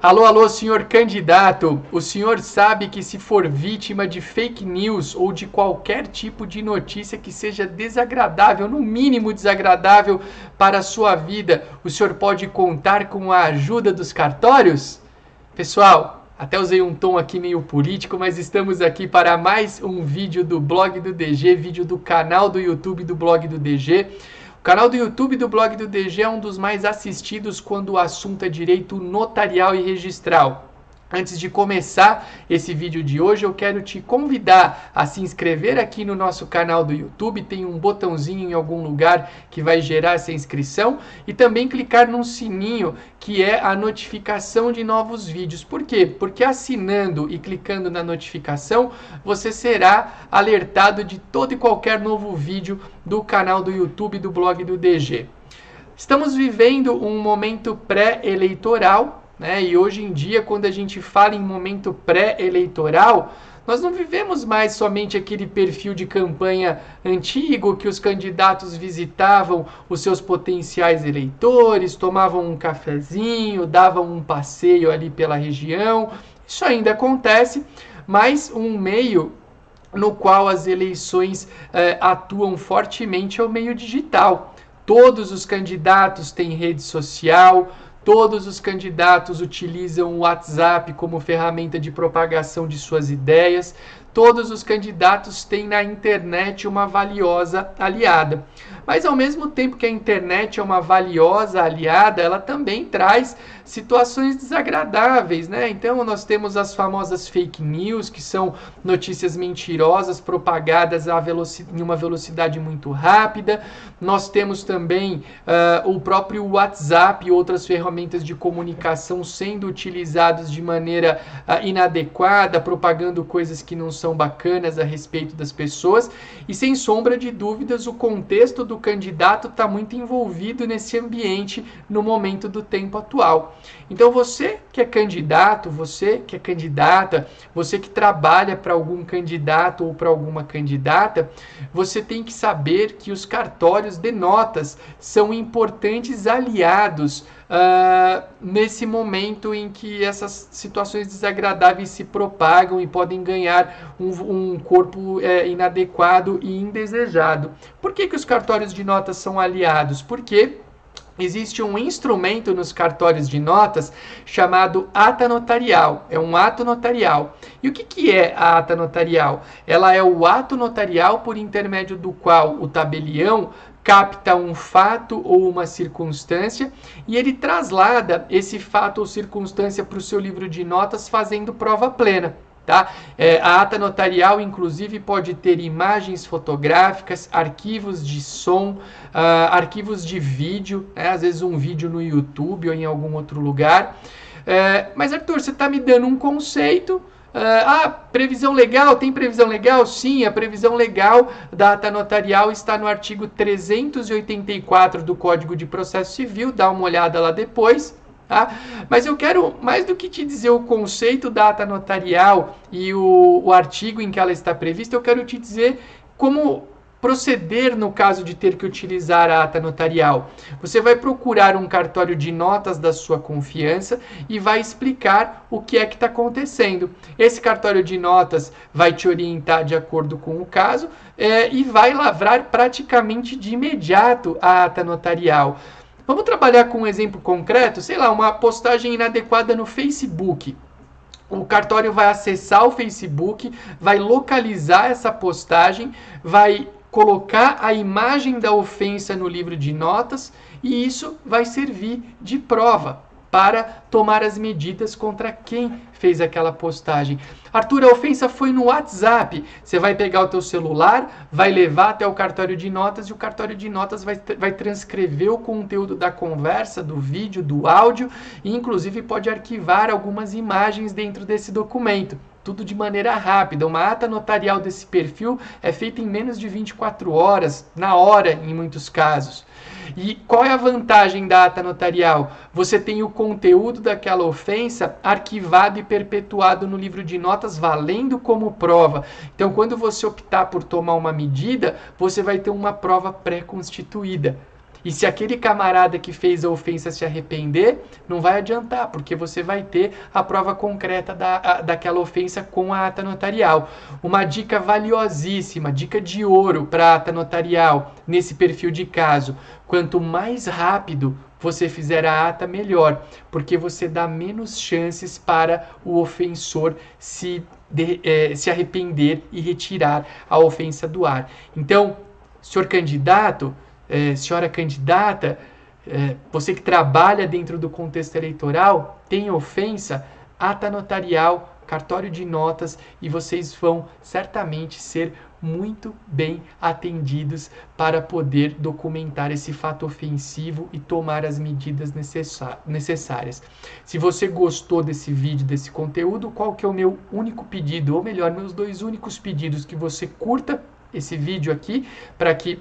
Alô, alô, senhor candidato. O senhor sabe que se for vítima de fake news ou de qualquer tipo de notícia que seja desagradável, no mínimo desagradável para a sua vida, o senhor pode contar com a ajuda dos cartórios? Pessoal, até usei um tom aqui meio político, mas estamos aqui para mais um vídeo do blog do DG, vídeo do canal do YouTube do blog do DG. O canal do YouTube do blog do DG é um dos mais assistidos quando o assunto é direito notarial e registral. Antes de começar esse vídeo de hoje, eu quero te convidar a se inscrever aqui no nosso canal do YouTube. Tem um botãozinho em algum lugar que vai gerar essa inscrição e também clicar no sininho que é a notificação de novos vídeos. Por quê? Porque assinando e clicando na notificação, você será alertado de todo e qualquer novo vídeo do canal do YouTube do blog do DG. Estamos vivendo um momento pré-eleitoral né? E hoje em dia, quando a gente fala em momento pré-eleitoral, nós não vivemos mais somente aquele perfil de campanha antigo que os candidatos visitavam os seus potenciais eleitores, tomavam um cafezinho, davam um passeio ali pela região. Isso ainda acontece, mas um meio no qual as eleições eh, atuam fortemente é o meio digital. Todos os candidatos têm rede social, Todos os candidatos utilizam o WhatsApp como ferramenta de propagação de suas ideias. Todos os candidatos têm na internet uma valiosa aliada. Mas ao mesmo tempo que a internet é uma valiosa aliada, ela também traz situações desagradáveis, né? Então nós temos as famosas fake news, que são notícias mentirosas propagadas em uma velocidade muito rápida. Nós temos também uh, o próprio WhatsApp e outras ferramentas de comunicação sendo utilizados de maneira uh, inadequada, propagando coisas que não são bacanas a respeito das pessoas. E sem sombra de dúvidas, o contexto do candidato está muito envolvido nesse ambiente no momento do tempo atual. Então você que é candidato, você que é candidata, você que trabalha para algum candidato ou para alguma candidata, você tem que saber que os cartórios de notas são importantes aliados uh, nesse momento em que essas situações desagradáveis se propagam e podem ganhar um, um corpo é, inadequado e indesejado. Por que, que os cartórios de notas são aliados? Porque existe um instrumento nos cartórios de notas chamado ata notarial. É um ato notarial. E o que, que é a ata notarial? Ela é o ato notarial por intermédio do qual o tabelião capta um fato ou uma circunstância e ele traslada esse fato ou circunstância para o seu livro de notas fazendo prova plena. Tá? É, a ata notarial, inclusive, pode ter imagens fotográficas, arquivos de som, uh, arquivos de vídeo, né? às vezes um vídeo no YouTube ou em algum outro lugar. É, mas, Arthur, você está me dando um conceito. Uh, ah, previsão legal, tem previsão legal? Sim, a previsão legal da ata notarial está no artigo 384 do Código de Processo Civil, dá uma olhada lá depois. Tá? Mas eu quero, mais do que te dizer o conceito da ata notarial e o, o artigo em que ela está prevista, eu quero te dizer como proceder no caso de ter que utilizar a ata notarial. Você vai procurar um cartório de notas da sua confiança e vai explicar o que é que está acontecendo. Esse cartório de notas vai te orientar de acordo com o caso é, e vai lavrar praticamente de imediato a ata notarial. Vamos trabalhar com um exemplo concreto? Sei lá, uma postagem inadequada no Facebook. O cartório vai acessar o Facebook, vai localizar essa postagem, vai colocar a imagem da ofensa no livro de notas e isso vai servir de prova para tomar as medidas contra quem fez aquela postagem. Arthur, a ofensa foi no WhatsApp. Você vai pegar o teu celular, vai levar até o cartório de notas e o cartório de notas vai, vai transcrever o conteúdo da conversa, do vídeo, do áudio e inclusive pode arquivar algumas imagens dentro desse documento tudo de maneira rápida. Uma ata notarial desse perfil é feita em menos de 24 horas, na hora, em muitos casos. E qual é a vantagem da ata notarial? Você tem o conteúdo daquela ofensa arquivado e perpetuado no livro de notas, valendo como prova. Então, quando você optar por tomar uma medida, você vai ter uma prova pré-constituída. E se aquele camarada que fez a ofensa se arrepender, não vai adiantar, porque você vai ter a prova concreta da, a, daquela ofensa com a ata notarial. Uma dica valiosíssima, dica de ouro para ata notarial nesse perfil de caso. Quanto mais rápido você fizer a ata, melhor, porque você dá menos chances para o ofensor se, de, eh, se arrepender e retirar a ofensa do ar. Então, senhor candidato, eh, senhora candidata, eh, você que trabalha dentro do contexto eleitoral, tem ofensa, ata notarial, cartório de notas e vocês vão certamente ser muito bem atendidos para poder documentar esse fato ofensivo e tomar as medidas necessárias. Se você gostou desse vídeo, desse conteúdo, qual que é o meu único pedido, ou melhor, meus dois únicos pedidos, que você curta esse vídeo aqui para que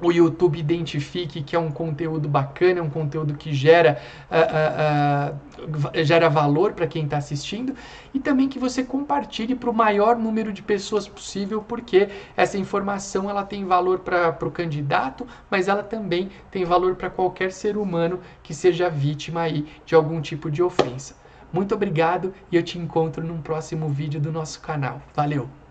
o YouTube identifique que é um conteúdo bacana, é um conteúdo que gera, uh, uh, uh, gera valor para quem está assistindo e também que você compartilhe para o maior número de pessoas possível, porque essa informação ela tem valor para o candidato, mas ela também tem valor para qualquer ser humano que seja vítima aí de algum tipo de ofensa. Muito obrigado e eu te encontro num próximo vídeo do nosso canal. Valeu!